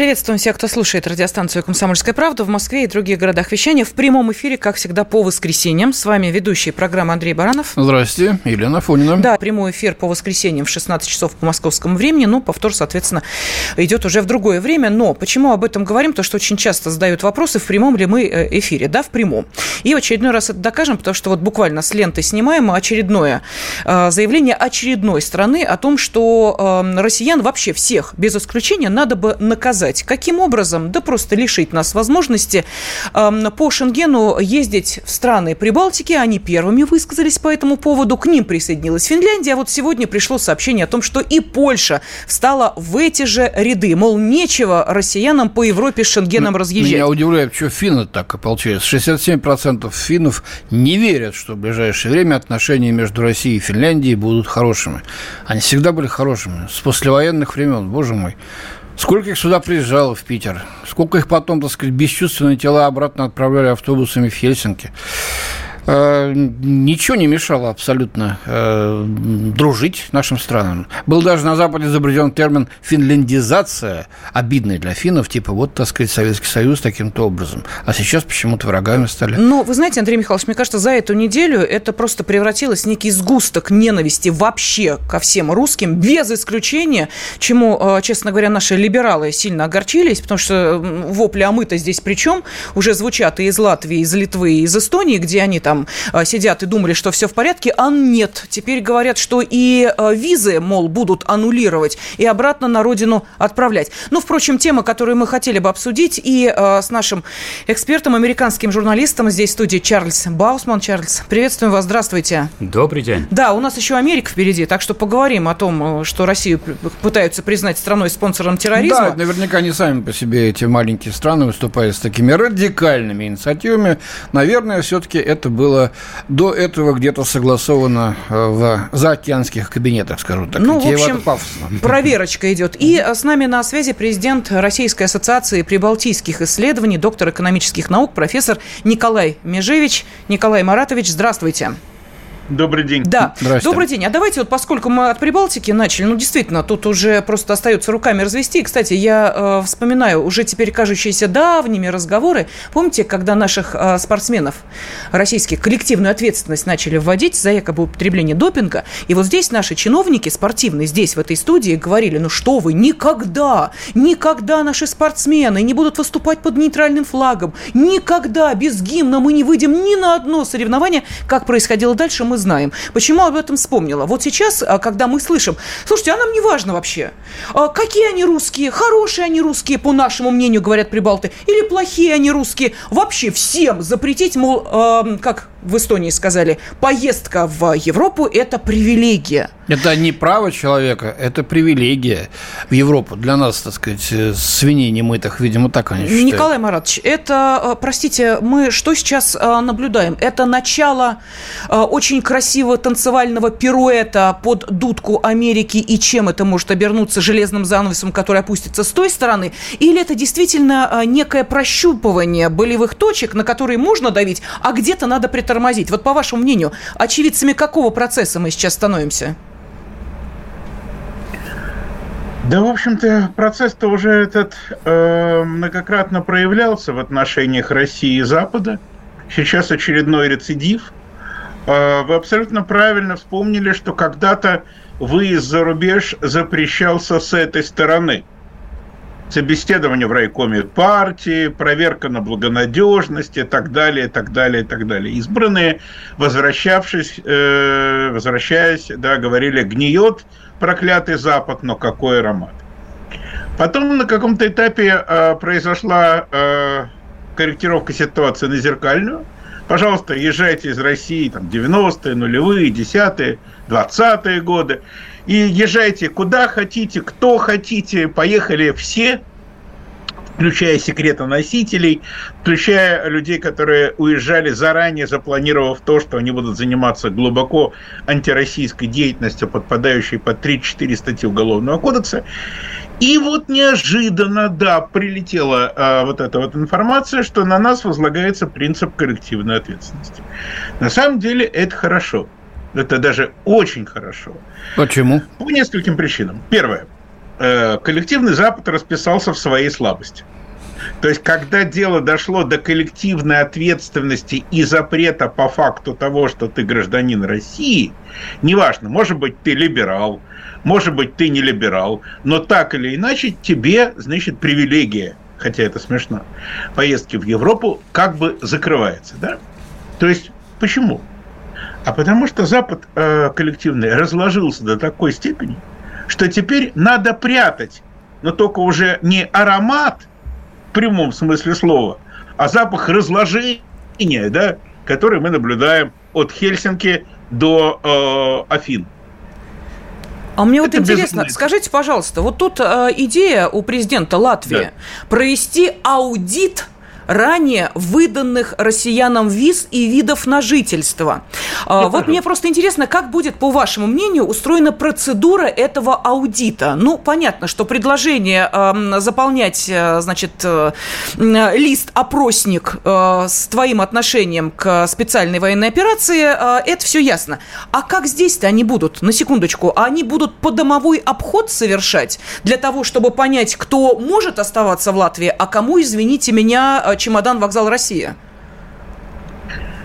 Приветствуем всех, кто слушает радиостанцию «Комсомольская правда» в Москве и других городах вещания. В прямом эфире, как всегда, по воскресеньям. С вами ведущий программы Андрей Баранов. Здравствуйте, Елена Фонина. Да, прямой эфир по воскресеньям в 16 часов по московскому времени. Ну, повтор, соответственно, идет уже в другое время. Но почему об этом говорим? То, что очень часто задают вопросы, в прямом ли мы э, эфире. Да, в прямом. И в очередной раз это докажем, потому что вот буквально с ленты снимаем очередное э, заявление очередной страны о том, что э, россиян вообще всех, без исключения, надо бы наказать сказать. Каким образом? Да просто лишить нас возможности э, по Шенгену ездить в страны Прибалтики. Они первыми высказались по этому поводу. К ним присоединилась Финляндия. А вот сегодня пришло сообщение о том, что и Польша встала в эти же ряды. Мол, нечего россиянам по Европе с Шенгеном разъезжать. Меня удивляет, что финны так ополчились. 67% финнов не верят, что в ближайшее время отношения между Россией и Финляндией будут хорошими. Они всегда были хорошими. С послевоенных времен, боже мой. Сколько их сюда приезжало, в Питер? Сколько их потом, так сказать, бесчувственные тела обратно отправляли автобусами в Хельсинки? Э, ничего не мешало абсолютно э, дружить нашим странам. Был даже на Западе изобретен термин «финляндизация», обидный для финнов, типа вот, так сказать, Советский Союз таким-то образом. А сейчас почему-то врагами стали. Ну, вы знаете, Андрей Михайлович, мне кажется, за эту неделю это просто превратилось в некий сгусток ненависти вообще ко всем русским, без исключения, чему, э, честно говоря, наши либералы сильно огорчились, потому что вопли «а мы-то здесь при чем?» уже звучат и из Латвии, и из Литвы, и из Эстонии, где они там там э, сидят и думали, что все в порядке, а нет. Теперь говорят, что и э, визы, мол, будут аннулировать и обратно на родину отправлять. Ну, впрочем, тема, которую мы хотели бы обсудить и э, с нашим экспертом, американским журналистом здесь в студии Чарльз Баусман. Чарльз, приветствуем вас, здравствуйте. Добрый день. Да, у нас еще Америка впереди, так что поговорим о том, что Россию пытаются признать страной-спонсором терроризма. Да, наверняка не сами по себе эти маленькие страны выступают с такими радикальными инициативами. Наверное, все-таки это было до этого где-то согласовано э, в заокеанских кабинетах, скажу так. Ну, в общем, проверочка идет. И э, с нами на связи президент Российской ассоциации прибалтийских исследований, доктор экономических наук, профессор Николай Межевич. Николай Маратович, здравствуйте. Добрый день. Да, добрый день. А давайте вот, поскольку мы от Прибалтики начали, ну, действительно, тут уже просто остается руками развести. Кстати, я э, вспоминаю уже теперь кажущиеся давними разговоры. Помните, когда наших э, спортсменов российских коллективную ответственность начали вводить за якобы употребление допинга? И вот здесь наши чиновники спортивные, здесь, в этой студии, говорили, ну что вы, никогда, никогда наши спортсмены не будут выступать под нейтральным флагом. Никогда без гимна мы не выйдем ни на одно соревнование. Как происходило дальше, мы знаем. Почему об этом вспомнила? Вот сейчас, а, когда мы слышим, слушайте, а нам не важно вообще, а какие они русские, хорошие они русские, по нашему мнению, говорят прибалты, или плохие они русские, вообще всем запретить, мол, э, как в Эстонии сказали, поездка в Европу – это привилегия. Это не право человека, это привилегия в Европу. Для нас, так сказать, э, свиней немытых, видимо, так они считают. Николай Маратович, это, э, простите, мы что сейчас э, наблюдаем? Это начало очень красивого танцевального пируэта под дудку Америки, и чем это может обернуться железным занавесом, который опустится с той стороны? Или это действительно некое прощупывание болевых точек, на которые можно давить, а где-то надо притормозить? Вот по вашему мнению, очевидцами какого процесса мы сейчас становимся? Да, в общем-то, процесс-то уже этот э, многократно проявлялся в отношениях России и Запада. Сейчас очередной рецидив. Э, вы абсолютно правильно вспомнили, что когда-то выезд за рубеж запрещался с этой стороны. Собеседование в райкоме партии, проверка на благонадежность и так далее, и так далее, и так далее. Избранные, возвращавшись, э, возвращаясь, да, говорили, гниет проклятый Запад, но какой аромат. Потом на каком-то этапе э, произошла э, корректировка ситуации на зеркальную. Пожалуйста, езжайте из России там 90-е, нулевые, 10-е, 20-е годы. И езжайте куда хотите, кто хотите. Поехали все включая секретоносителей, включая людей, которые уезжали заранее, запланировав то, что они будут заниматься глубоко антироссийской деятельностью, подпадающей под 3-4 статьи Уголовного кодекса. И вот неожиданно, да, прилетела э, вот эта вот информация, что на нас возлагается принцип коллективной ответственности. На самом деле это хорошо. Это даже очень хорошо. Почему? По нескольким причинам. Первое. Э, коллективный Запад расписался в своей слабости. То есть, когда дело дошло до коллективной ответственности и запрета по факту того, что ты гражданин России, неважно, может быть, ты либерал, может быть, ты не либерал, но так или иначе тебе, значит, привилегия, хотя это смешно, поездки в Европу как бы закрывается, да? То есть, почему? А потому что Запад э, коллективный разложился до такой степени, что теперь надо прятать, но только уже не аромат в прямом смысле слова, а запах разложения, да, который мы наблюдаем от Хельсинки до э, Афин. А мне это вот интересно, скажите, пожалуйста, вот тут э, идея у президента Латвии да. провести аудит ранее выданных россиянам виз и видов на жительство. А, вот мне просто интересно, как будет, по вашему мнению, устроена процедура этого аудита? Ну, понятно, что предложение э, заполнять, э, значит, э, лист-опросник э, с твоим отношением к специальной военной операции, это все ясно. А как здесь-то они будут? На секундочку, они будут по домовой обход совершать для того, чтобы понять, кто может оставаться в Латвии, а кому, извините меня, чемодан вокзал Россия?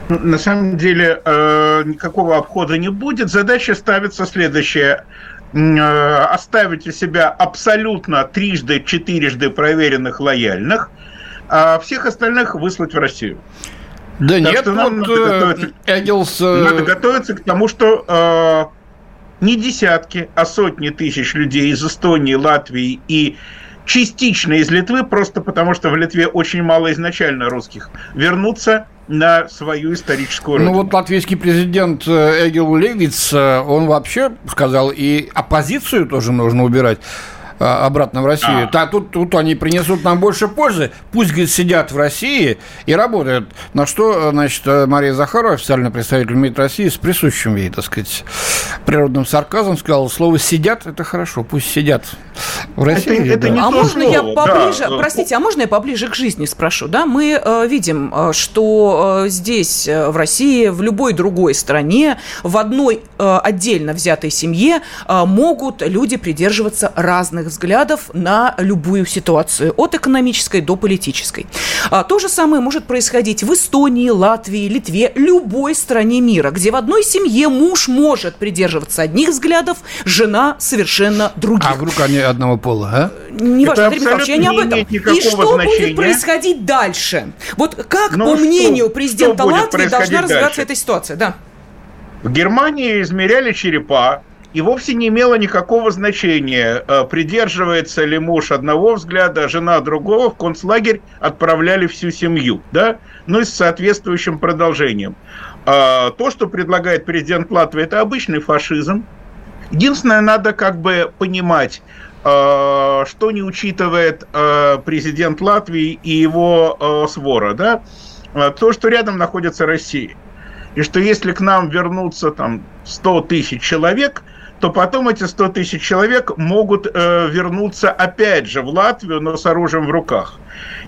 Ну, на самом деле э, никакого обхода не будет. Задача ставится следующая. Э, оставить у себя абсолютно трижды, четырежды проверенных лояльных, а всех остальных выслать в Россию. Да так нет, что нам вот надо, готовиться, Эггелс... надо готовиться к тому, что э, не десятки, а сотни тысяч людей из Эстонии, Латвии и частично из Литвы, просто потому что в Литве очень мало изначально русских, вернуться на свою историческую родину. Ну вот латвийский президент э, Эгил Левиц, э, он вообще сказал, и оппозицию тоже нужно убирать. А, обратно в Россию. А. тут, тут они принесут нам больше пользы. Пусть, говорит, сидят в России и работают. На что, значит, Мария Захарова, официальный представитель МИД России, с присущим ей, так сказать, природным сарказмом сказала, слово «сидят» – это хорошо, пусть сидят в России. Это, это да. не а можно слово. я поближе, да. простите, а можно я поближе к жизни спрошу, да? Мы э, видим, э, что э, здесь, э, в России, в любой другой стране, в одной э, отдельно взятой семье э, могут люди придерживаться разных разных взглядов на любую ситуацию, от экономической до политической. А, то же самое может происходить в Эстонии, Латвии, Литве, любой стране мира, где в одной семье муж может придерживаться одних взглядов, жена совершенно других. А вдруг они одного пола, а? Неважно, Андрей Михайлович, я не об этом. И что значения? будет происходить дальше? Вот как, ну, по мнению что, президента что Латвии, должна развиваться эта ситуация? Да. В Германии измеряли черепа, и вовсе не имело никакого значения, э, придерживается ли муж одного взгляда, а жена другого, в концлагерь отправляли всю семью, да, ну и с соответствующим продолжением. А, то, что предлагает президент Латвии, это обычный фашизм. Единственное, надо как бы понимать, э, что не учитывает э, президент Латвии и его свора, да, то, что рядом находится Россия. И что если к нам вернутся там 100 тысяч человек – то потом эти 100 тысяч человек могут э, вернуться опять же в Латвию, но с оружием в руках.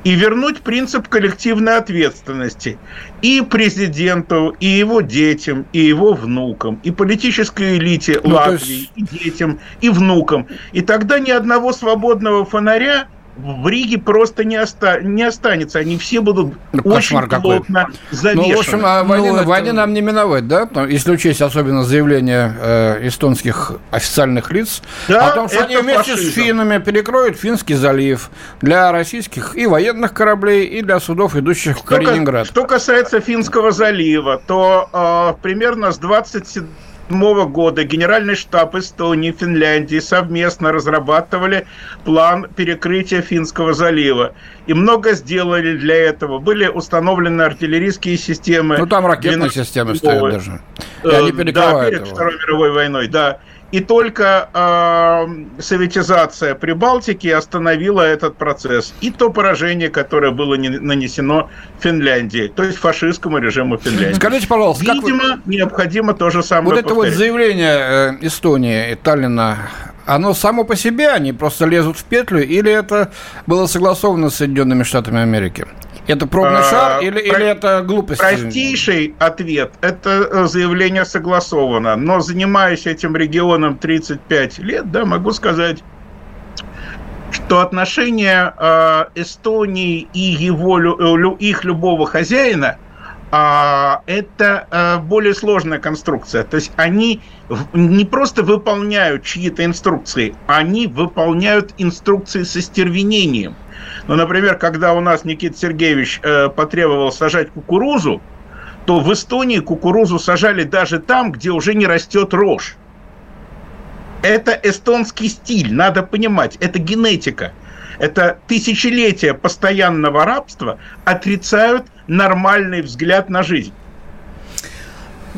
И вернуть принцип коллективной ответственности и президенту, и его детям, и его внукам, и политической элите ну, Латвии, есть... и детям, и внукам. И тогда ни одного свободного фонаря в Риге просто не, оста не останется. Они все будут ну, очень плотно завешены. Ну, в общем, а войне, ну, это... войне нам не миновать, да? Если учесть особенно заявления э, эстонских официальных лиц да, о том, что они вместе фашизм. с финнами перекроют Финский залив для российских и военных кораблей, и для судов, идущих что в Калининград. Что касается Финского залива, то э, примерно с 27 2007 года Генеральный штаб Эстонии и Финляндии совместно разрабатывали план перекрытия Финского залива. И много сделали для этого. Были установлены артиллерийские системы. Ну, там ракетные системы стоят даже. И они перекрывают да, перед его. Второй мировой войной, да. И только э, советизация Прибалтики остановила этот процесс. И то поражение, которое было не, нанесено Финляндии, то есть фашистскому режиму Финляндии. Скажите, пожалуйста, Видимо, как вы... необходимо то же самое Вот повторить. это вот заявление э, Эстонии и Таллина оно само по себе, они просто лезут в петлю, или это было согласовано с Соединенными Штатами Америки? Это пробный а, шар или, про... или это глупость? Простейший ответ – это э, заявление согласовано. Но занимаясь этим регионом 35 лет, да, могу сказать, что отношения э, Эстонии и его, э, их любого хозяина э, это э, более сложная конструкция. То есть они не просто выполняют чьи-то инструкции, они выполняют инструкции со стервенением. Ну, например, когда у нас Никита Сергеевич э, потребовал сажать кукурузу, то в Эстонии кукурузу сажали даже там, где уже не растет рожь. Это эстонский стиль, надо понимать, это генетика. Это тысячелетия постоянного рабства отрицают нормальный взгляд на жизнь.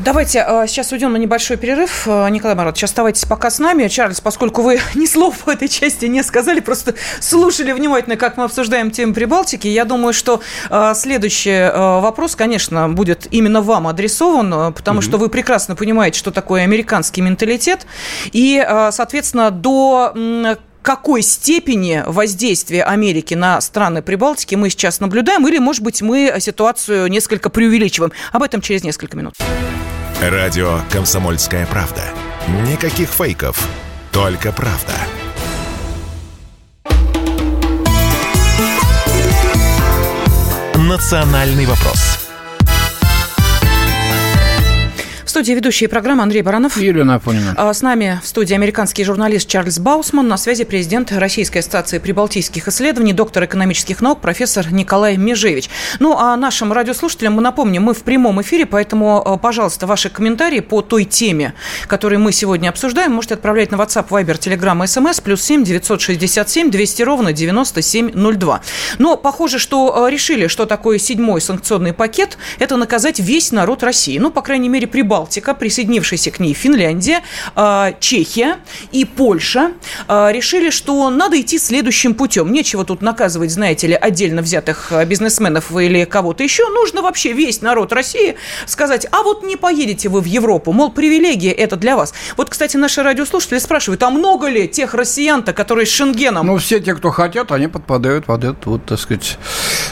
Давайте э, сейчас уйдем на небольшой перерыв. Э, Николай Маратович, оставайтесь пока с нами. Чарльз, поскольку вы ни слова в этой части не сказали, просто слушали внимательно, как мы обсуждаем тему Прибалтики, я думаю, что э, следующий вопрос, конечно, будет именно вам адресован, потому mm-hmm. что вы прекрасно понимаете, что такое американский менталитет. И, соответственно, до какой степени воздействия Америки на страны Прибалтики мы сейчас наблюдаем, или, может быть, мы ситуацию несколько преувеличиваем. Об этом через несколько минут. Радио «Комсомольская правда». Никаких фейков, только правда. «Национальный вопрос» В студии ведущие программы Андрей Баранов. Юлия Напонина. А, с нами в студии американский журналист Чарльз Баусман. На связи президент Российской ассоциации прибалтийских исследований, доктор экономических наук, профессор Николай Межевич. Ну, а нашим радиослушателям мы напомним, мы в прямом эфире, поэтому, а, пожалуйста, ваши комментарии по той теме, которую мы сегодня обсуждаем, можете отправлять на WhatsApp, Viber, Telegram, SMS, плюс 7 967 200 ровно 9702. Но похоже, что а, решили, что такое седьмой санкционный пакет, это наказать весь народ России. Ну, по крайней мере, Прибалтика Балтика, присоединившаяся к ней Финляндия, а, Чехия и Польша а, решили, что надо идти следующим путем. Нечего тут наказывать, знаете ли, отдельно взятых а, бизнесменов или кого-то еще. Нужно вообще весь народ России сказать, а вот не поедете вы в Европу, мол, привилегия это для вас. Вот, кстати, наши радиослушатели спрашивают, а много ли тех россиян-то, которые с Шенгеном? Ну, все те, кто хотят, они подпадают под это, вот, так сказать,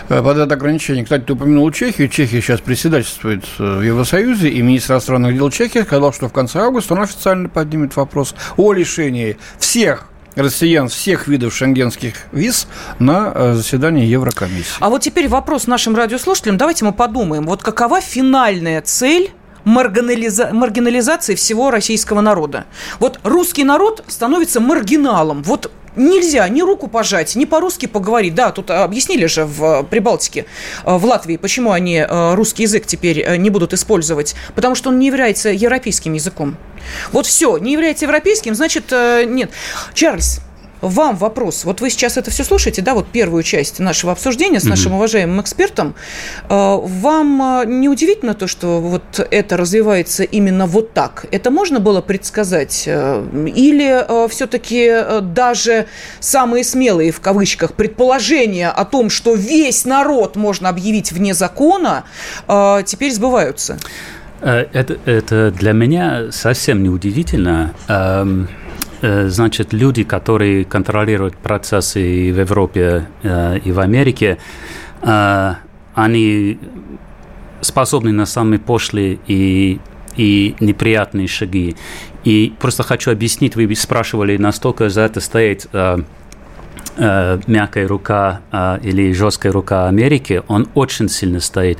э, под это ограничение. Кстати, ты упомянул Чехию. Чехия сейчас председательствует э, в Евросоюзе, и министр иностранных дел Чехии сказал, что в конце августа он официально поднимет вопрос о лишении всех россиян всех видов шенгенских виз на э, заседании Еврокомиссии. А вот теперь вопрос нашим радиослушателям. Давайте мы подумаем, вот какова финальная цель маргинализа... маргинализации всего российского народа. Вот русский народ становится маргиналом. Вот нельзя ни руку пожать, ни по-русски поговорить. Да, тут объяснили же в Прибалтике, э, в Латвии, почему они э, русский язык теперь э, не будут использовать. Потому что он не является европейским языком. Вот все, не является европейским, значит, нет. Чарльз, вам вопрос. Вот вы сейчас это все слушаете, да, вот первую часть нашего обсуждения с нашим уважаемым экспертом. А, вам а, не удивительно то, что вот это развивается именно вот так? Это можно было предсказать? Э, или э, все-таки э, даже самые смелые, в кавычках, предположения о том, что весь народ можно объявить вне закона, теперь сбываются? Это, это для меня совсем не удивительно. Э, значит, люди, которые контролируют процессы и в Европе, э, и в Америке, э, они способны на самые пошлые и, и неприятные шаги. И просто хочу объяснить, вы спрашивали, настолько за это стоит мягкая рука или жесткая рука Америки, он очень сильно стоит.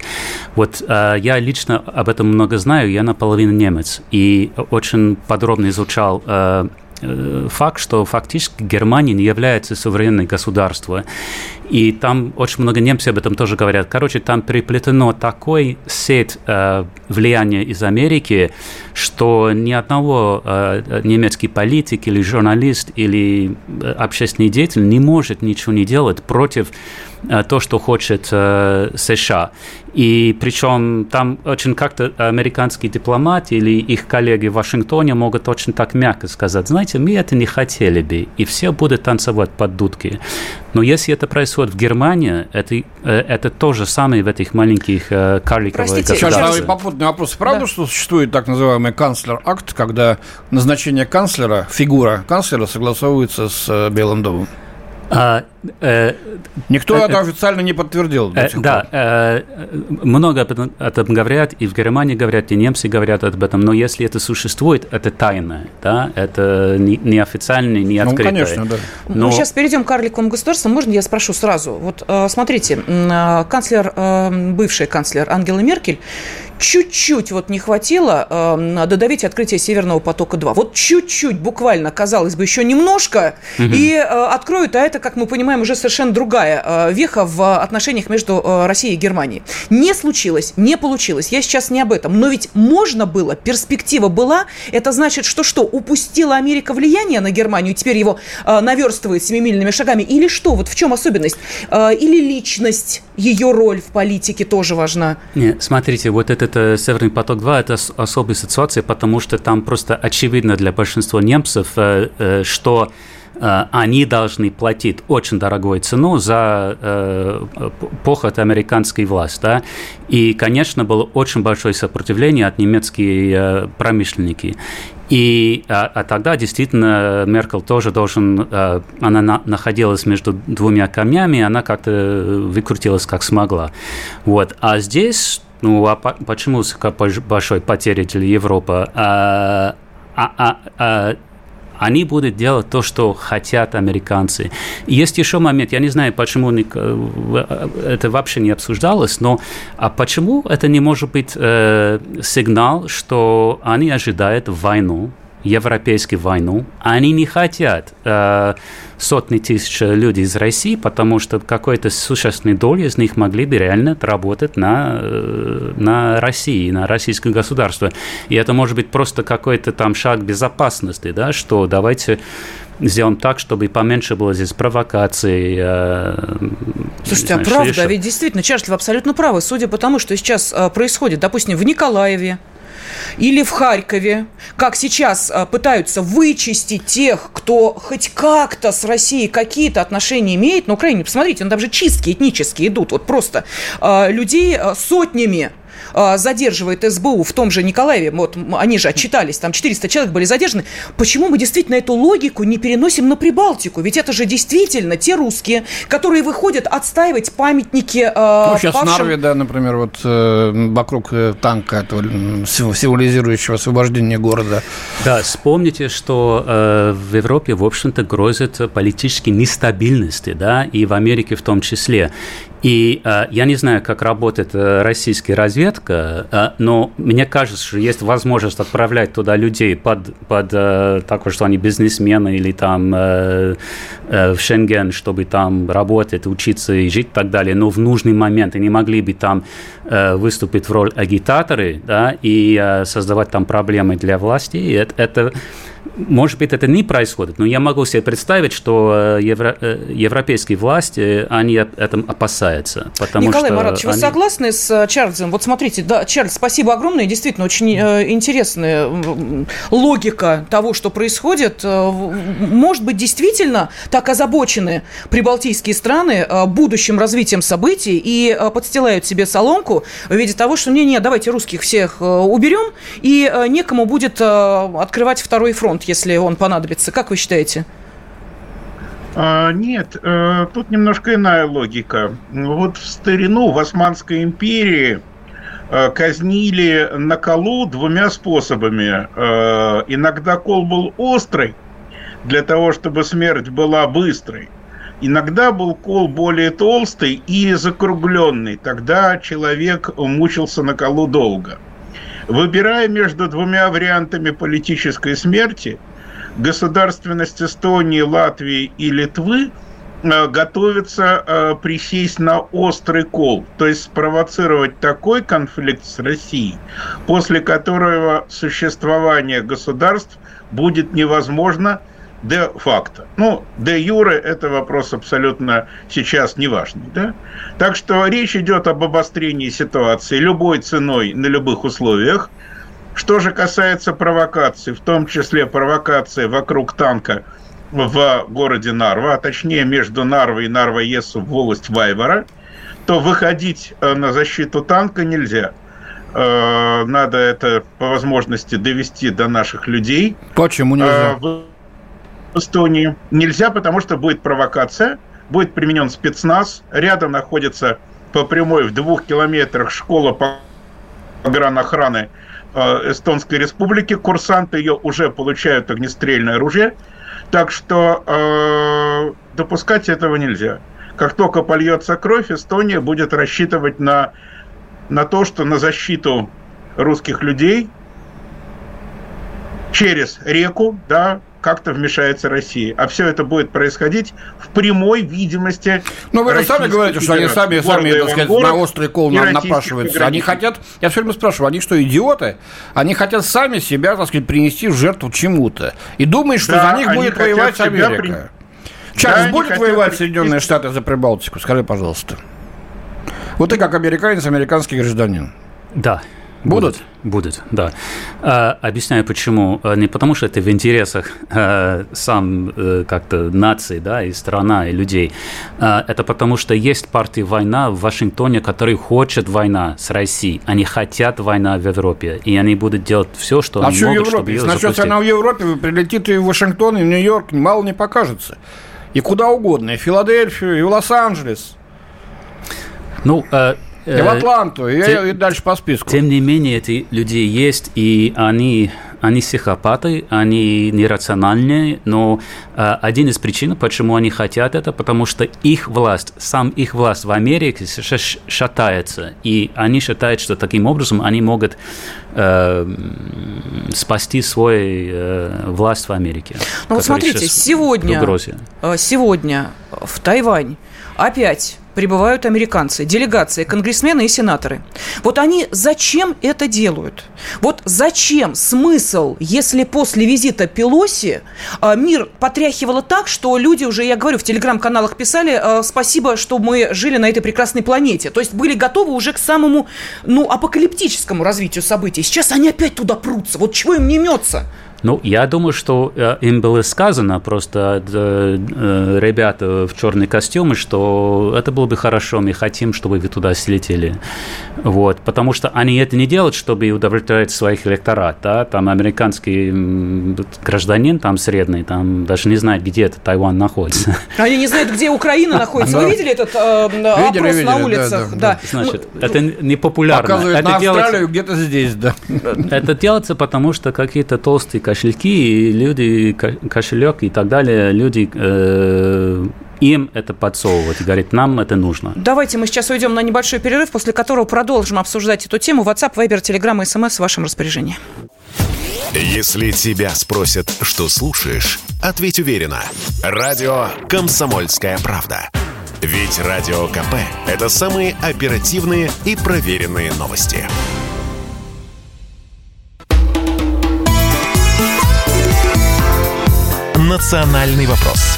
Вот я лично об этом много знаю, я наполовину немец, и очень подробно изучал Э, факт, что фактически Германия не является суверенной государством. И там очень много немцев об этом тоже говорят. Короче, там переплетено такой сеть э, влияния из Америки, что ни одного э, немецкий политик или журналист или э, общественный деятель не может ничего не делать против то, что хочет США. И причем там очень как-то американские дипломаты или их коллеги в Вашингтоне могут очень так мягко сказать, знаете, мы это не хотели бы, и все будут танцевать под дудки. Но если это происходит в Германии, это, э, это то же самое в этих маленьких э, карликовых Простите, государствах. попутный вопрос. Правда, да. что существует так называемый канцлер-акт, когда назначение канцлера, фигура канцлера согласовывается с э, Белым домом? А, э, Никто э, это официально не подтвердил. Э, да, э, много об этом, об этом говорят, и в Германии говорят, и немцы говорят об этом, но если это существует, это тайна, да, это не, не официально, не ну, открытое. Ну, конечно, да. Но... Ну, сейчас перейдем к карликовым государствам. Можно я спрошу сразу? Вот э, смотрите, э, канцлер, бывший канцлер Ангела Меркель чуть-чуть вот не хватило э, додавить открытие Северного потока-2. Вот чуть-чуть, буквально, казалось бы, еще немножко, угу. и э, откроют, а это, как мы понимаем, уже совершенно другая э, веха в отношениях между э, Россией и Германией. Не случилось, не получилось. Я сейчас не об этом. Но ведь можно было, перспектива была. Это значит, что что, упустила Америка влияние на Германию, теперь его э, наверстывает семимильными шагами? Или что? Вот в чем особенность? Э, или личность, ее роль в политике тоже важна? Нет, смотрите, вот это это Северный поток-2 – это особая ситуация, потому что там просто очевидно для большинства немцев, э, э, что э, они должны платить очень дорогую цену за э, поход американской власти. Да? И, конечно, было очень большое сопротивление от немецких э, промышленников. И а, а тогда действительно Меркель тоже должен, а, она на, находилась между двумя камнями, она как-то выкрутилась как смогла. Вот. А здесь ну, а по, почему большой потери для Европы? А, а, а, а, они будут делать то, что хотят американцы. И есть еще момент, я не знаю, почему это вообще не обсуждалось, но а почему это не может быть э, сигнал, что они ожидают войну, европейскую войну, они не хотят э, сотни тысяч людей из России, потому что какой-то существенной долей из них могли бы реально работать на, э, на России, на российское государство. И это может быть просто какой-то там шаг безопасности, да, что давайте сделаем так, чтобы поменьше было здесь провокаций. Э, Слушайте, а правда, ведь действительно, Чарльз, вы абсолютно правы. Судя по тому, что сейчас э, происходит, допустим, в Николаеве, или в Харькове, как сейчас а, пытаются вычистить тех, кто хоть как-то с Россией какие-то отношения имеет на Украине. Посмотрите, ну, там же чистки этнические идут. Вот просто э, людей э, сотнями а, задерживает СБУ в том же Николаеве, вот они же отчитались, там 400 человек были задержаны, почему мы действительно эту логику не переносим на Прибалтику? Ведь это же действительно те русские, которые выходят отстаивать памятники э, Ну, сейчас павшим... Нарве, да, например, вот э, вокруг э, танка этого символизирующего освобождение города. Да, вспомните, что э, в Европе, в общем-то, грозит политической нестабильности, да, и в Америке в том числе. И э, я не знаю, как работает э, российская разведка, э, но мне кажется, что есть возможность отправлять туда людей под, под э, такое, что они бизнесмены или там э, э, в Шенген, чтобы там работать, учиться и жить и так далее. Но в нужный момент они могли бы там э, выступить в роль агитаторы да, и э, создавать там проблемы для власти. И это, это может быть, это не происходит, но я могу себе представить, что э, евро, э, европейские власти, они этом опасаются. Потому Николай что Маратович, они... вы согласны с э, Чарльзом? Вот смотрите, да, Чарльз, спасибо огромное. Действительно, очень интересная логика того, что происходит. Может быть, действительно так озабочены прибалтийские страны будущим развитием событий и подстилают себе соломку в виде того, что не-не, давайте русских всех уберем, и некому будет открывать второй фронт, если он понадобится. Как вы считаете? А, нет, э, тут немножко иная логика. Вот в старину в Османской империи э, казнили на колу двумя способами. Э, иногда кол был острый, для того, чтобы смерть была быстрой. Иногда был кол более толстый и закругленный. Тогда человек мучился на колу долго. Выбирая между двумя вариантами политической смерти, государственность Эстонии, Латвии и Литвы э, готовится э, присесть на острый кол, то есть спровоцировать такой конфликт с Россией, после которого существование государств будет невозможно де-факто. Ну, де-юре это вопрос абсолютно сейчас неважный. Да? Так что речь идет об обострении ситуации любой ценой на любых условиях. Что же касается провокаций, в том числе провокации вокруг танка в городе Нарва, а точнее между Нарвой и Нарва-Есу в волость Вайвара, то выходить э, на защиту танка нельзя. Э, надо это по возможности довести до наших людей. Почему нельзя? Э, в Эстонии нельзя, потому что будет провокация, будет применен спецназ, рядом находится по прямой в двух километрах школа по гранохраны Эстонской Республики. Курсанты ее уже получают огнестрельное оружие. Так что э, допускать этого нельзя. Как только польется кровь, Эстония будет рассчитывать на, на то, что на защиту русских людей через реку, да, как-то вмешается Россия. А все это будет происходить в прямой видимости. Ну, вы же сами говорите, что они сами, сами так сказать, на острый кол нам напрашиваются. Они хотят, я все время спрашиваю, они что, идиоты? Они хотят сами себя, так сказать, принести в жертву чему-то. И думают, что да, за них будет воевать Америка. При... Чарльз да, будет воевать Соединенные Штаты за Прибалтику? Скажи, пожалуйста. Вот ты как американец, американский гражданин. Да, Будут? Будут, да. А, объясняю почему. А, не потому, что это в интересах а, сам а, как-то нации, да, и страна, и людей. А, это потому, что есть партия война в Вашингтоне, которые хочет война с Россией. Они хотят война в Европе, и они будут делать все, что а они могут, Европе? чтобы ее Если начнется она в Европе, вы прилетите и в Вашингтон, и в Нью-Йорк, мало не покажется. И куда угодно, и в Филадельфию, и в Лос-Анджелес. Ну, и в э, Атланту, и, тем, и дальше по списку. Тем не менее, эти люди есть, и они, они психопаты, они нерациональные, но э, один из причин, почему они хотят это, потому что их власть, сам их власть в Америке шатается, и они считают, что таким образом они могут э, спасти свою э, власть в Америке. Ну вот смотрите, сегодня, э, сегодня в Тайвань опять прибывают американцы, делегации, конгрессмены и сенаторы. Вот они зачем это делают? Вот зачем смысл, если после визита Пелоси а, мир потряхивало так, что люди уже, я говорю, в телеграм-каналах писали, а, спасибо, что мы жили на этой прекрасной планете. То есть были готовы уже к самому, ну, апокалиптическому развитию событий. Сейчас они опять туда прутся. Вот чего им не мется? Ну, я думаю, что э, им было сказано просто э, э, ребята в черные костюмы, что это было бы хорошо, мы хотим, чтобы вы туда слетели. Вот, потому что они это не делают, чтобы удовлетворять своих электорат, да, там американский гражданин, там средний, там даже не знает, где это Тайвань находится. Они не знают, где Украина находится. Вы видели этот опрос на улицах? Да. Значит, это не популярно. Показывает на Австралию где-то здесь, да. Это делается, потому что какие-то толстые кошельки, и люди, кошелек и так далее, люди э, им это подсовывать. И говорит, нам это нужно. Давайте мы сейчас уйдем на небольшой перерыв, после которого продолжим обсуждать эту тему. WhatsApp, Viber, Telegram и SMS в вашем распоряжении. Если тебя спросят, что слушаешь, ответь уверенно. Радио «Комсомольская правда». Ведь Радио КП – это самые оперативные и проверенные новости. «Национальный вопрос»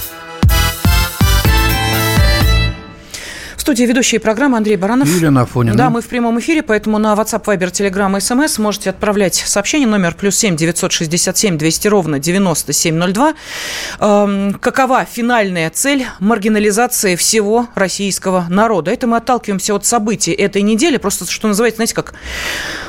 студии ведущие программы Андрей Баранов. Юлия Афонина. Да, мы в прямом эфире, поэтому на WhatsApp, Viber, Telegram и SMS можете отправлять сообщение номер плюс семь девятьсот шестьдесят семь двести ровно девяносто семь ноль два. Эм, какова финальная цель маргинализации всего российского народа? Это мы отталкиваемся от событий этой недели, просто, что называется, знаете, как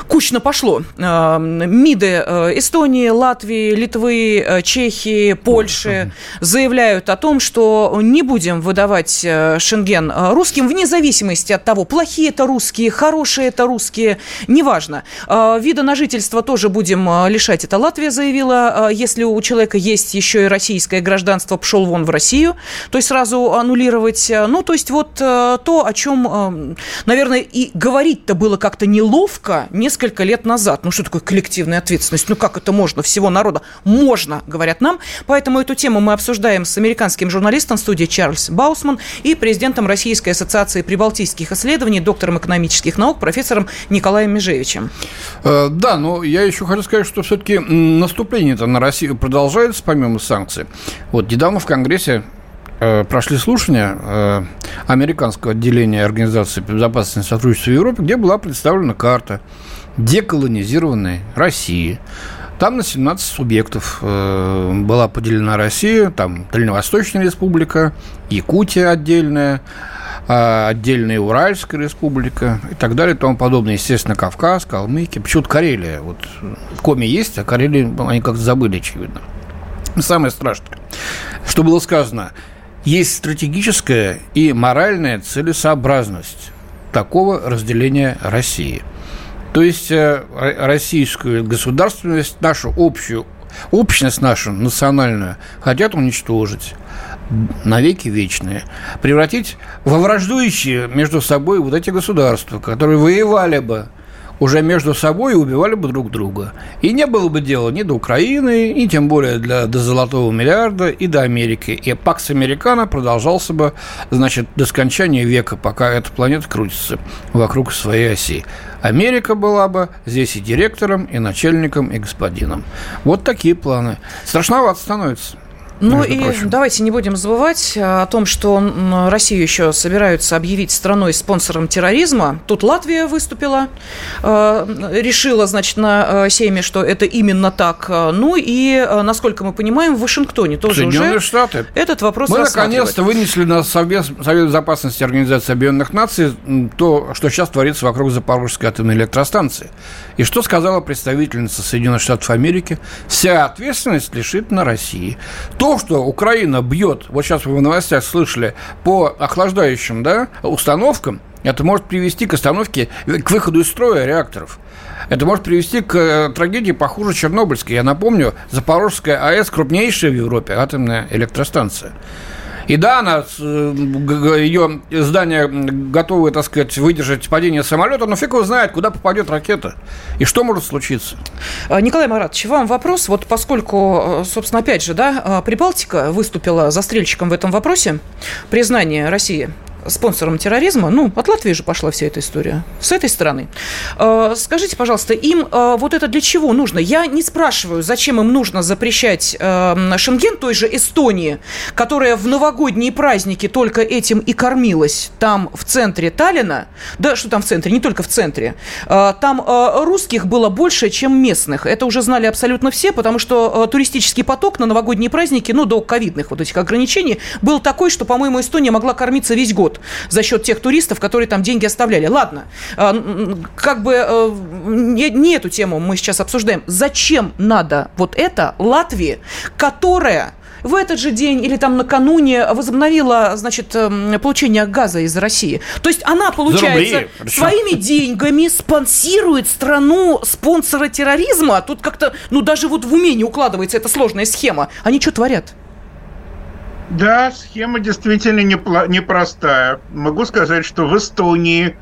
кучно пошло. Эм, МИДы э, Эстонии, Латвии, Литвы, э, Чехии, Польши заявляют о том, что не будем выдавать э, Шенген русским вне зависимости от того, плохие это русские, хорошие это русские, неважно. А, вида на жительство тоже будем а, лишать. Это Латвия заявила. А, если у человека есть еще и российское гражданство, пошел вон в Россию, то есть сразу аннулировать. Ну, то есть вот то, о чем, наверное, и говорить-то было как-то неловко несколько лет назад. Ну, что такое коллективная ответственность? Ну, как это можно? Всего народа можно, говорят нам. Поэтому эту тему мы обсуждаем с американским журналистом студии Чарльз Баусман и президентом Российской ассоциации Организации прибалтийских исследований, доктором экономических наук, профессором Николаем Межевичем. Э, да, но я еще хочу сказать, что все-таки наступление-то на Россию продолжается помимо санкций. Вот недавно в Конгрессе э, прошли слушания э, американского отделения Организации безопасности и сотрудничеству в Европе, где была представлена карта деколонизированной России. Там на 17 субъектов была поделена Россия, там Дальневосточная республика, Якутия отдельная, отдельная Уральская республика и так далее и тому подобное. Естественно, Кавказ, Калмыкия, почему-то Карелия. Вот в Коме есть, а Карелия они как-то забыли, очевидно. Самое страшное, что было сказано, есть стратегическая и моральная целесообразность такого разделения России – то есть э, российскую государственность, нашу общую, общность нашу национальную хотят уничтожить навеки вечные, превратить во враждующие между собой вот эти государства, которые воевали бы уже между собой убивали бы друг друга. И не было бы дела ни до Украины, и тем более для, до золотого миллиарда, и до Америки. И Пакс Американо продолжался бы, значит, до скончания века, пока эта планета крутится вокруг своей оси. Америка была бы здесь и директором, и начальником, и господином. Вот такие планы. Страшновато становится. Ну и прочим. давайте не будем забывать э, о том, что Россию еще собираются объявить страной спонсором терроризма. Тут Латвия выступила, э, решила, значит, на э, Сейме, что это именно так. Ну и, насколько мы понимаем, в Вашингтоне тоже уже Штаты. этот вопрос Мы наконец-то вынесли на Совет, Совет Безопасности Организации Объединенных Наций то, что сейчас творится вокруг Запорожской атомной электростанции. И что сказала представительница Соединенных Штатов Америки? Вся ответственность лежит на России. То, что Украина бьет, вот сейчас вы в новостях слышали, по охлаждающим да, установкам, это может привести к остановке, к выходу из строя реакторов. Это может привести к э, трагедии похуже Чернобыльской. Я напомню, Запорожская АЭС крупнейшая в Европе атомная электростанция. И да, она, ее здание готовы, так сказать, выдержать падение самолета, но фиг его знает, куда попадет ракета и что может случиться. А, Николай Маратович, вам вопрос. Вот поскольку, э, собственно, опять же, да, а, Прибалтика выступила застрельщиком в этом вопросе, признание России спонсором терроризма, ну, от Латвии же пошла вся эта история, с этой стороны. А, скажите, пожалуйста, им а, вот это для чего нужно? Я не спрашиваю, зачем им нужно запрещать а, Шенген той же Эстонии, которая в новогодние праздники только этим и кормилась там в центре Таллина, да, что там в центре, не только в центре, там русских было больше, чем местных. Это уже знали абсолютно все, потому что туристический поток на новогодние праздники, ну, до ковидных вот этих ограничений, был такой, что, по-моему, Эстония могла кормиться весь год год за счет тех туристов, которые там деньги оставляли. Ладно, а, как бы э, не, не эту тему мы сейчас обсуждаем. Зачем надо вот это Латвии, которая в этот же день или там накануне возобновила, значит, эм, получение газа из России. То есть она, получается, своими деньгами спонсирует страну спонсора терроризма. Тут как-то, ну, даже вот в уме не укладывается эта сложная схема. Они что творят? Да, схема действительно непростая. Могу сказать, что в Эстонии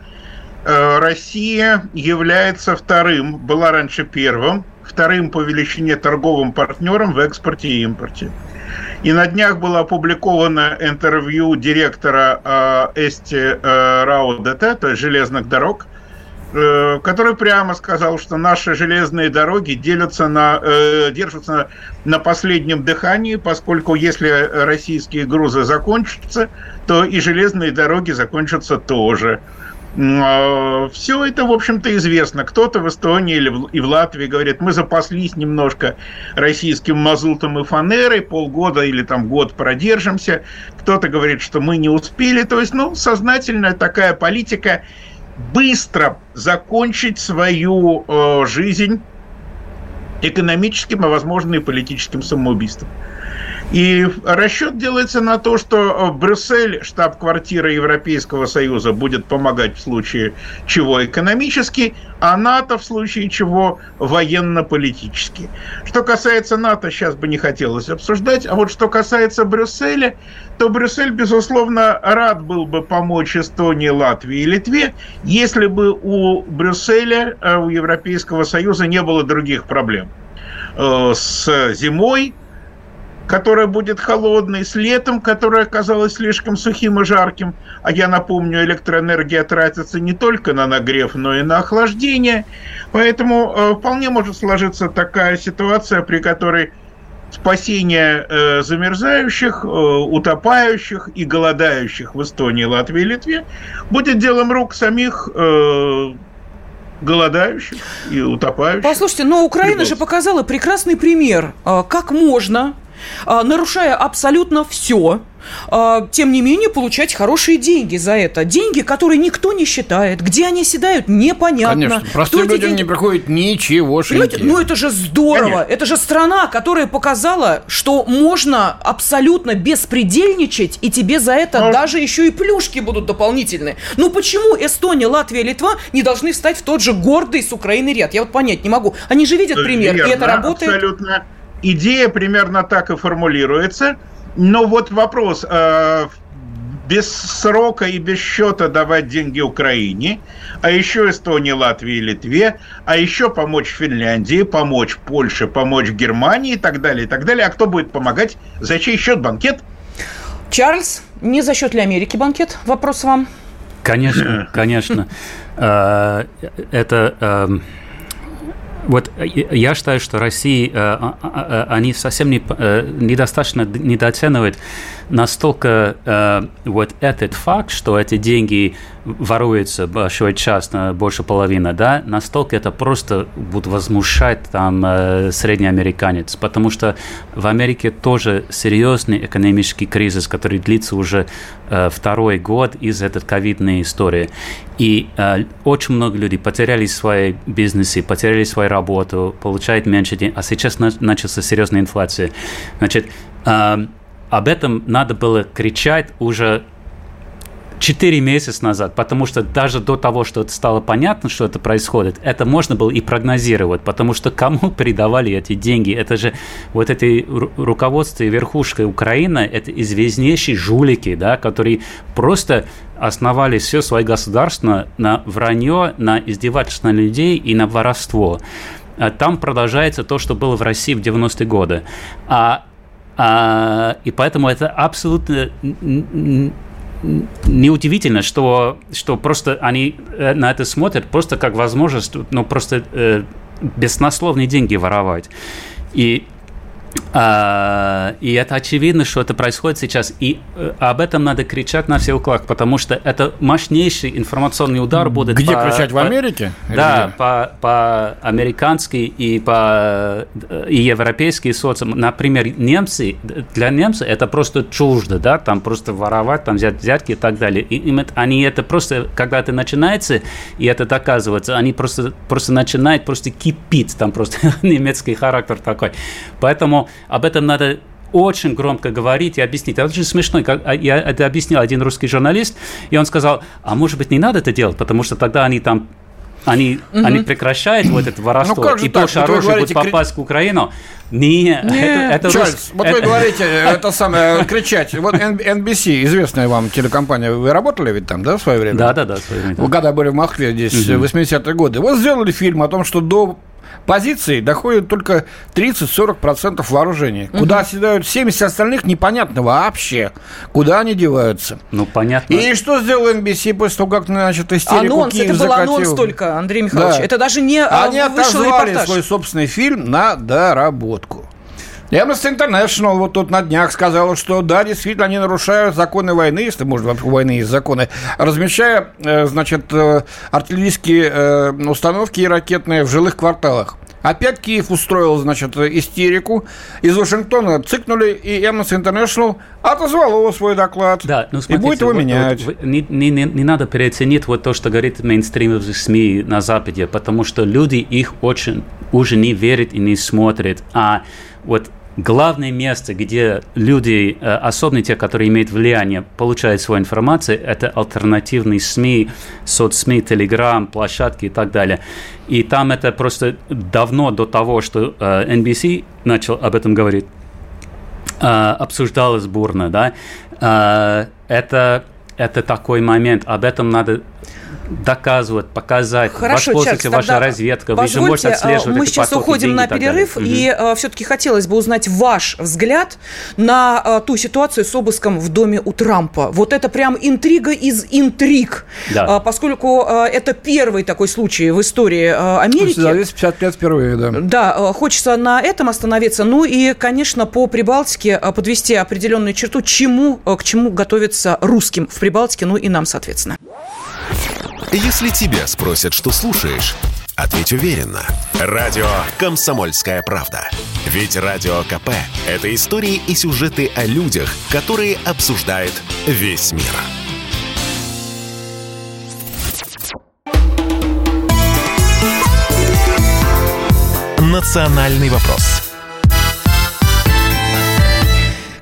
э, Россия является вторым, была раньше первым, вторым по величине торговым партнером в экспорте и импорте. И на днях было опубликовано интервью директора э, Эсти э, то есть железных дорог, который прямо сказал, что наши железные дороги делятся на, э, держатся на последнем дыхании, поскольку если российские грузы закончатся, то и железные дороги закончатся тоже. А, Все это, в общем-то, известно. Кто-то в Эстонии или в, и в Латвии говорит, мы запаслись немножко российским мазутом и фанерой, полгода или там год продержимся. Кто-то говорит, что мы не успели. То есть, ну, сознательная такая политика быстро закончить свою э, жизнь экономическим, а возможно и политическим самоубийством. И расчет делается на то, что Брюссель, штаб-квартира Европейского Союза, будет помогать в случае чего экономически, а НАТО в случае чего военно-политически. Что касается НАТО, сейчас бы не хотелось обсуждать, а вот что касается Брюсселя, то Брюссель, безусловно, рад был бы помочь Эстонии, Латвии и Литве, если бы у Брюсселя, э, у Европейского Союза не было других проблем. Э, с зимой, которая будет холодной, с летом, которое оказалось слишком сухим и жарким. А я напомню, электроэнергия тратится не только на нагрев, но и на охлаждение. Поэтому э, вполне может сложиться такая ситуация, при которой спасение э, замерзающих, э, утопающих и голодающих в Эстонии, Латвии и Литве будет делом рук самих э, голодающих и утопающих. Послушайте, но Украина же показала прекрасный пример, э, как можно нарушая абсолютно все, а, тем не менее получать хорошие деньги за это. Деньги, которые никто не считает. Где они седают, непонятно. Конечно, простым людям деньги... не приходит ничего. Понимаете, ну это же здорово. Конечно. Это же страна, которая показала, что можно абсолютно беспредельничать, и тебе за это а... даже еще и плюшки будут дополнительные. Ну почему Эстония, Латвия, Литва не должны встать в тот же гордый с Украиной ряд? Я вот понять не могу. Они же видят пример, Верно, и это работает. Абсолютно идея примерно так и формулируется. Но вот вопрос, э, без срока и без счета давать деньги Украине, а еще Эстонии, Латвии и Литве, а еще помочь Финляндии, помочь Польше, помочь Германии и так далее, и так далее. А кто будет помогать? За чей счет банкет? Чарльз, не за счет ли Америки банкет? Вопрос вам. Конечно, конечно. Э, это эм, вот э, я считаю, что Россия, э, а, а, а, они совсем не, э, недостаточно недооценивают настолько э, вот этот факт, что эти деньги воруются большой час, на больше половины, да, настолько это просто будет возмущать там э, средний американец, потому что в Америке тоже серьезный экономический кризис, который длится уже э, второй год из этой ковидной истории. И э, очень много людей потеряли свои бизнесы, потеряли свою работу, получают меньше денег, а сейчас начался серьезная инфляция. Значит, э, об этом надо было кричать уже 4 месяца назад, потому что даже до того, что это стало понятно, что это происходит, это можно было и прогнозировать, потому что кому передавали эти деньги? Это же вот эти руководство и верхушка Украины, это известнейшие жулики, да, которые просто основали все свое государство на вранье, на издевательство на людей и на воровство. А там продолжается то, что было в России в 90-е годы. А а, и поэтому это абсолютно неудивительно, что, что просто они э, на это смотрят просто как возможность, ну, просто э, беснословные деньги воровать. И а, и это очевидно, что это происходит сейчас. И э, об этом надо кричать на все уклад, потому что это мощнейший информационный удар будет. Где по, кричать? В Америке? Да, по, по американски и по э, и европейские социумы. Например, немцы, для немцев это просто чуждо, да, там просто воровать, там взять взятки и так далее. И им это, они это просто, когда это начинается, и это доказывается, они просто, просто начинают просто кипить, там просто немецкий характер такой. Поэтому об этом надо очень громко говорить и объяснить. Это очень смешно. А, я это объяснил один русский журналист, и он сказал, а может быть не надо это делать, потому что тогда они там они, угу. они прекращают вот это воровство, ну, и так? больше оружия будет попасть в Украину. Не, не. это, это Чарльз, рус... вот это... вы говорите, это самое, кричать. Вот NBC, известная вам телекомпания, вы работали ведь там, да, в свое время? Да, да, да. В свое время, да. Когда были в Москве здесь, угу. 80-е годы. Вот сделали фильм о том, что до позиции доходит только 30-40% вооружения. Угу. Куда оседают 70 остальных, непонятно вообще, куда они деваются. Ну, понятно. И что сделал NBC после того, как, значит, истерику Анонс, Киев это был закатил? анонс только, Андрей Михайлович. Да. Это даже не а, Они вышел отозвали репортаж. свой собственный фильм на доработку. Amnesty International вот тут на днях сказала, что да, действительно, они нарушают законы войны, если, может, вообще у войны есть законы, размещая, э, значит, э, артиллерийские э, установки и ракетные в жилых кварталах. Опять Киев устроил, значит, истерику. Из Вашингтона цикнули, и Amnesty International отозвало свой доклад. Да, ну смотрите, и будет его вот, менять. Вот, не, не, не надо переоценить вот то, что говорит мейнстримовые СМИ на Западе, потому что люди их очень уже не верят и не смотрят. А вот главное место, где люди, э, особенно те, которые имеют влияние, получают свою информацию, это альтернативные СМИ, соцСМИ, Телеграм, площадки и так далее. И там это просто давно до того, что NBC э, начал об этом говорить, э, обсуждалось бурно, да. Это это такой момент, об этом надо доказывать, показать, Хорошо, воспользуйте ваша разведка, вы же можете отслеживать Мы сейчас уходим на перерыв, и, и uh, все-таки хотелось бы узнать ваш взгляд на uh, ту ситуацию с обыском в доме у Трампа. Вот это прям интрига из интриг, да. uh, поскольку uh, это первый такой случай в истории Америки. За 250 лет впервые, да. Да, хочется на этом остановиться. Ну и, конечно, по Прибалтике подвести определенную черту, чему, к чему готовиться русским в Прибалтике, ну и нам, соответственно. Если тебя спросят, что слушаешь, ответь уверенно. Радио «Комсомольская правда». Ведь Радио КП – это истории и сюжеты о людях, которые обсуждает весь мир. «Национальный вопрос»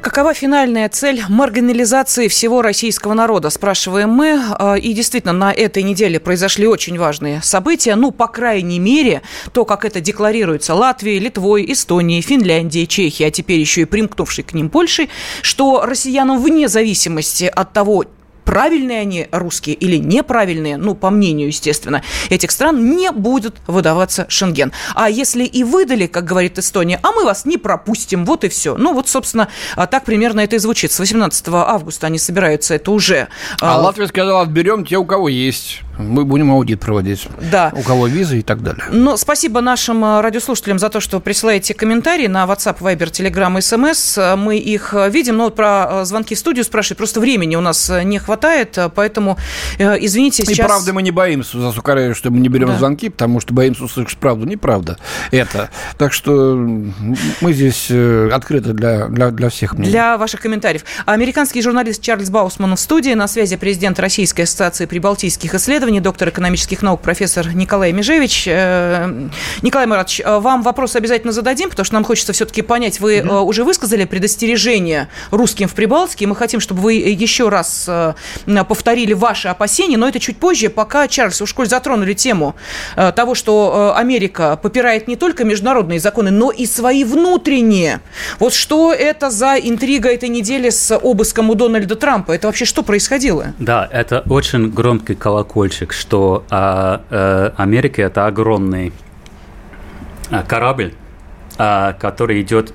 Какова финальная цель маргинализации всего российского народа, спрашиваем мы. А, и действительно, на этой неделе произошли очень важные события. Ну, по крайней мере, то, как это декларируется Латвией, Литвой, Эстонией, Финляндией, Чехией, а теперь еще и примкнувшей к ним Польшей, что россиянам вне зависимости от того, правильные они русские или неправильные, ну, по мнению, естественно, этих стран, не будет выдаваться Шенген. А если и выдали, как говорит Эстония, а мы вас не пропустим, вот и все. Ну, вот, собственно, а так примерно это и звучит. С 18 августа они собираются это уже. А, а Латвия сказала, отберем те, у кого есть. Мы будем аудит проводить. Да. У кого визы и так далее. Ну, спасибо нашим э, радиослушателям за то, что присылаете комментарии на WhatsApp, Viber, Telegram, SMS. Мы их э, видим. Но вот про э, звонки в студию спрашивают. Просто времени у нас не хватает, поэтому, извините, сейчас... И правда мы не боимся, засукаряю, что мы не берем да. звонки, потому что боимся услышать правду. Неправда это. Так что мы здесь открыты для, для, для всех мнений. Для ваших комментариев. Американский журналист Чарльз Баусман в студии. На связи президент Российской ассоциации прибалтийских исследований исследований, доктор экономических наук, профессор Николай Межевич. Э, Николай Маратович, э, вам вопрос обязательно зададим, потому что нам хочется все-таки понять, вы mm-hmm. уже высказали предостережение русским в Прибалтике, мы хотим, чтобы вы еще раз повторили ваши опасения, но это чуть позже, пока, Чарльз, уж коль затронули тему того, что Америка попирает не только международные законы, но и свои внутренние. Вот что это за интрига этой недели с обыском у Дональда Трампа? Это вообще что происходило? Да, это очень громкий колокольчик счетчик, что а, а, Америка это огромный а, корабль, а, который идет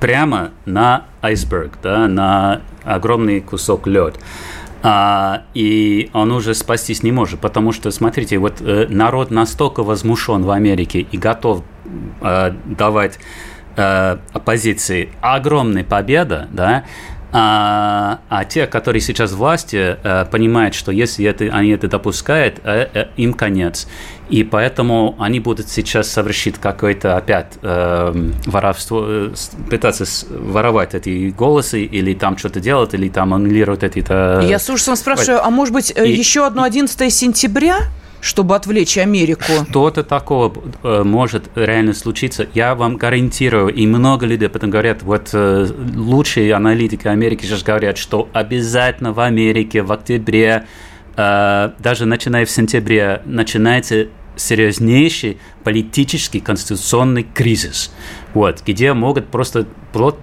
прямо на айсберг, да, на огромный кусок лед. А, и он уже спастись не может, потому что, смотрите, вот э, народ настолько возмущен в Америке и готов э, давать э, оппозиции огромной победы, да, а, а те, которые сейчас в власти, э, понимают, что если это, они это допускают, э, э, им конец. И поэтому они будут сейчас совершить какое-то опять э, воровство, пытаться воровать эти голосы или там что-то делать, или там аннулировать эти... Я с ужасом спрашиваю, а может быть и... еще одно 11 сентября? Чтобы отвлечь Америку? Что-то такого э, может реально случиться. Я вам гарантирую, и много людей об этом говорят, вот э, лучшие аналитики Америки сейчас говорят, что обязательно в Америке в октябре, э, даже начиная в сентябре, начинается серьезнейший политический конституционный кризис, вот, где могут просто вплоть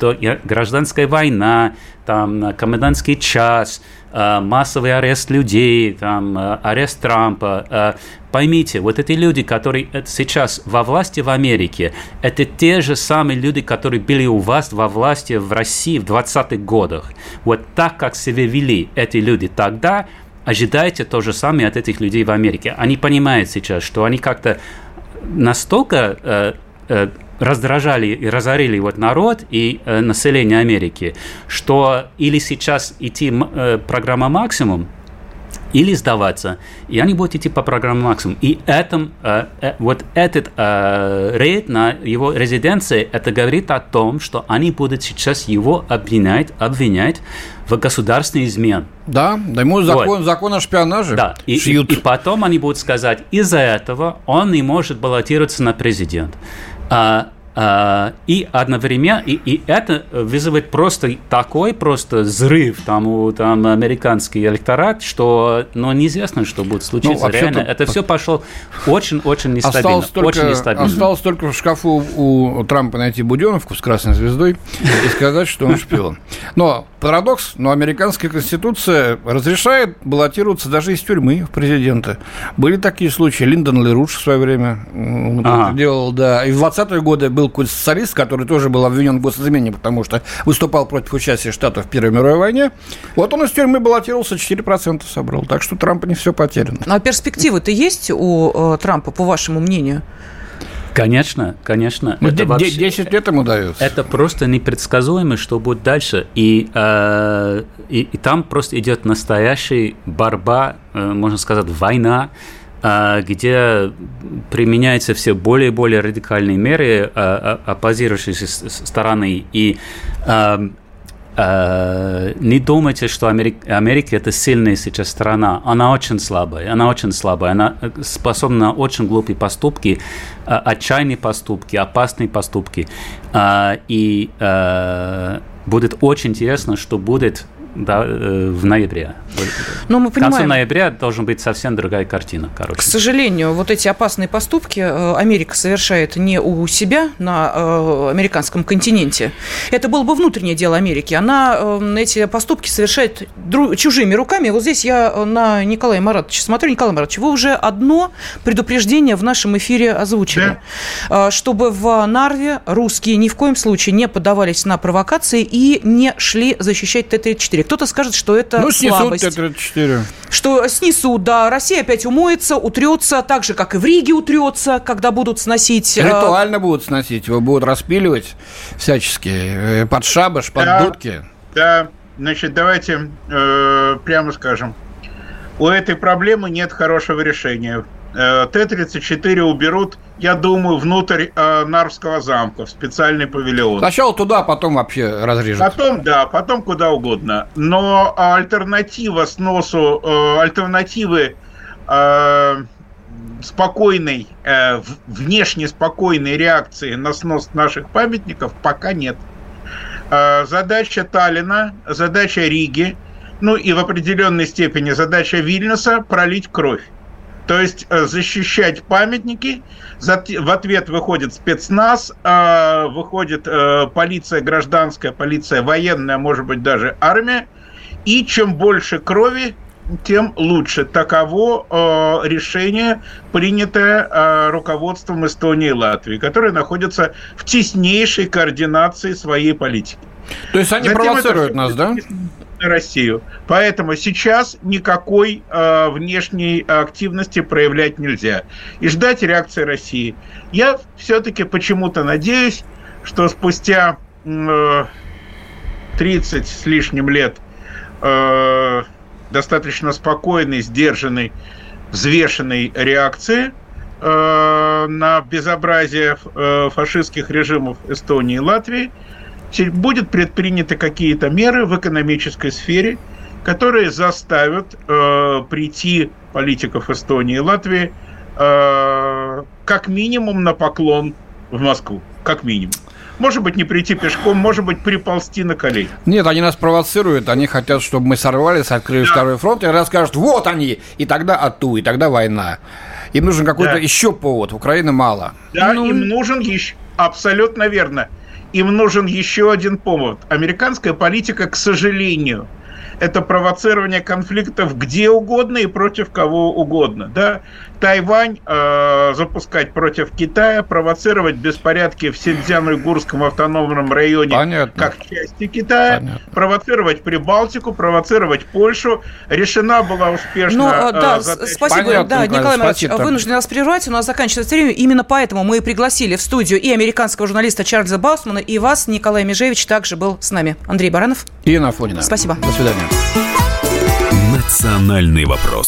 гражданская война, там, комендантский час, Э, массовый арест людей, там, э, арест Трампа. Э, поймите, вот эти люди, которые сейчас во власти в Америке, это те же самые люди, которые были у вас во власти в России в 20-х годах. Вот так, как себя вели эти люди тогда, ожидайте то же самое от этих людей в Америке. Они понимают сейчас, что они как-то настолько э, э, раздражали и разорили вот народ и э, население Америки, что или сейчас идти э, программа «Максимум», или сдаваться, и они будут идти по программе максимум. И этом, э, э, вот этот э, рейд на его резиденции, это говорит о том, что они будут сейчас его обвинять, обвинять в государственный измен. Да, да ему закон, вот. закон о шпионаже да. И, и, и потом они будут сказать, из-за этого он не может баллотироваться на президент. А, и одновременно, и, и это вызывает просто такой просто взрыв там у там американский электорат, что, ну, неизвестно, что будет случиться. Ну, Реально, это все пошло очень-очень нестабильно. Осталось только, очень нестабильно. осталось только в шкафу у Трампа найти Буденовку с красной звездой и сказать, что он шпион. Но парадокс, но американская конституция разрешает баллотироваться даже из тюрьмы в президенты. Были такие случаи. Линдон Леруш в свое время ага. делал, да. И в 20-е годы был какой-то социалист, который тоже был обвинен в госизмене, потому что выступал против участия Штатов в Первой мировой войне. Вот он из тюрьмы баллотировался, 4% собрал. Так что Трампа не все потеряно. Ну, а перспективы-то есть у э, Трампа, по вашему мнению? Конечно, конечно. Ну, это 10 вообще, лет ему дается. Это просто непредсказуемо, что будет дальше. И, э, и, и там просто идет настоящая борьба, э, можно сказать, война где применяются все более и более радикальные меры а, а, оппозирующей стороны. И не думайте, что Америка, Америка это сильная сейчас страна. Она очень слабая. Она очень слабая. Она способна на очень глупые поступки, отчаянные поступки, опасные поступки. И будет очень интересно, что будет да, э, в ноябре. Но мы понимаем, К концу ноября должна быть совсем другая картина. Короче. К сожалению, вот эти опасные поступки э, Америка совершает не у себя на э, американском континенте. Это было бы внутреннее дело Америки. Она эти поступки совершает чужими руками. Вот здесь я на Николая Маратовича смотрю. Николай Маратович, вы уже одно предупреждение в нашем эфире озвучили. Да. Чтобы в Нарве русские ни в коем случае не поддавались на провокации и не шли защищать Т-34. Кто-то скажет, что это ну, слабость. Т-34. Что снесут, да. Россия опять умоется, утрется, так же, как и в Риге утрется, когда будут сносить... Э, Ритуально э... будут сносить, его будут распиливать всячески, э, под шабаш, под да, дудки. Да, значит, давайте э, прямо скажем. У этой проблемы нет хорошего решения. Э, Т-34 уберут, я думаю, внутрь э, Нарвского замка, в специальный павильон. Сначала туда, потом вообще разрежут. Потом, да, потом куда угодно. Но альтернатива сносу, э, альтернативы э, спокойной, э, внешне спокойной реакции на снос наших памятников пока нет. Э, задача Таллина, задача Риги, ну и в определенной степени задача Вильнюса пролить кровь. То есть э, защищать памятники. В ответ выходит спецназ, э, выходит э, полиция гражданская, полиция военная, может быть, даже армия. И чем больше крови, тем лучше. Таково решение, принятое руководством Эстонии и Латвии, которое находится в теснейшей координации своей политики. То есть они Затем провоцируют нас, да? На Россию. Поэтому сейчас никакой э, внешней активности проявлять нельзя. И ждать реакции России. Я все-таки почему-то надеюсь, что спустя э, 30 с лишним лет э, достаточно спокойной, сдержанной, взвешенной реакции э, на безобразие э, фашистских режимов Эстонии и Латвии – будет предприняты какие-то меры в экономической сфере, которые заставят э, прийти политиков Эстонии и Латвии э, как минимум на поклон в Москву, как минимум. Может быть, не прийти пешком, может быть, приползти на колени. Нет, они нас провоцируют, они хотят, чтобы мы сорвались, открыли да. второй фронт и расскажут, вот они, и тогда ату, и тогда война. Им нужен какой-то да. еще повод, Украины мало. Да, ну... им нужен еще, абсолютно верно им нужен еще один повод. Американская политика, к сожалению, это провоцирование конфликтов где угодно и против кого угодно. Да? Тайвань э, запускать против Китая, провоцировать беспорядки в Синьцзян-Уйгурском автономном районе Понятно. как части Китая, Понятно. провоцировать Прибалтику, провоцировать Польшу. Решена была успешно. Ну, э, да, задача. спасибо, Понятно, да, Николай Иванович, вынужден вас прервать, у нас заканчивается время. Именно поэтому мы пригласили в студию и американского журналиста Чарльза Баусмана, и вас, Николай Межевич, также был с нами. Андрей Баранов. Ирина Афонина. Спасибо. До свидания. Национальный вопрос.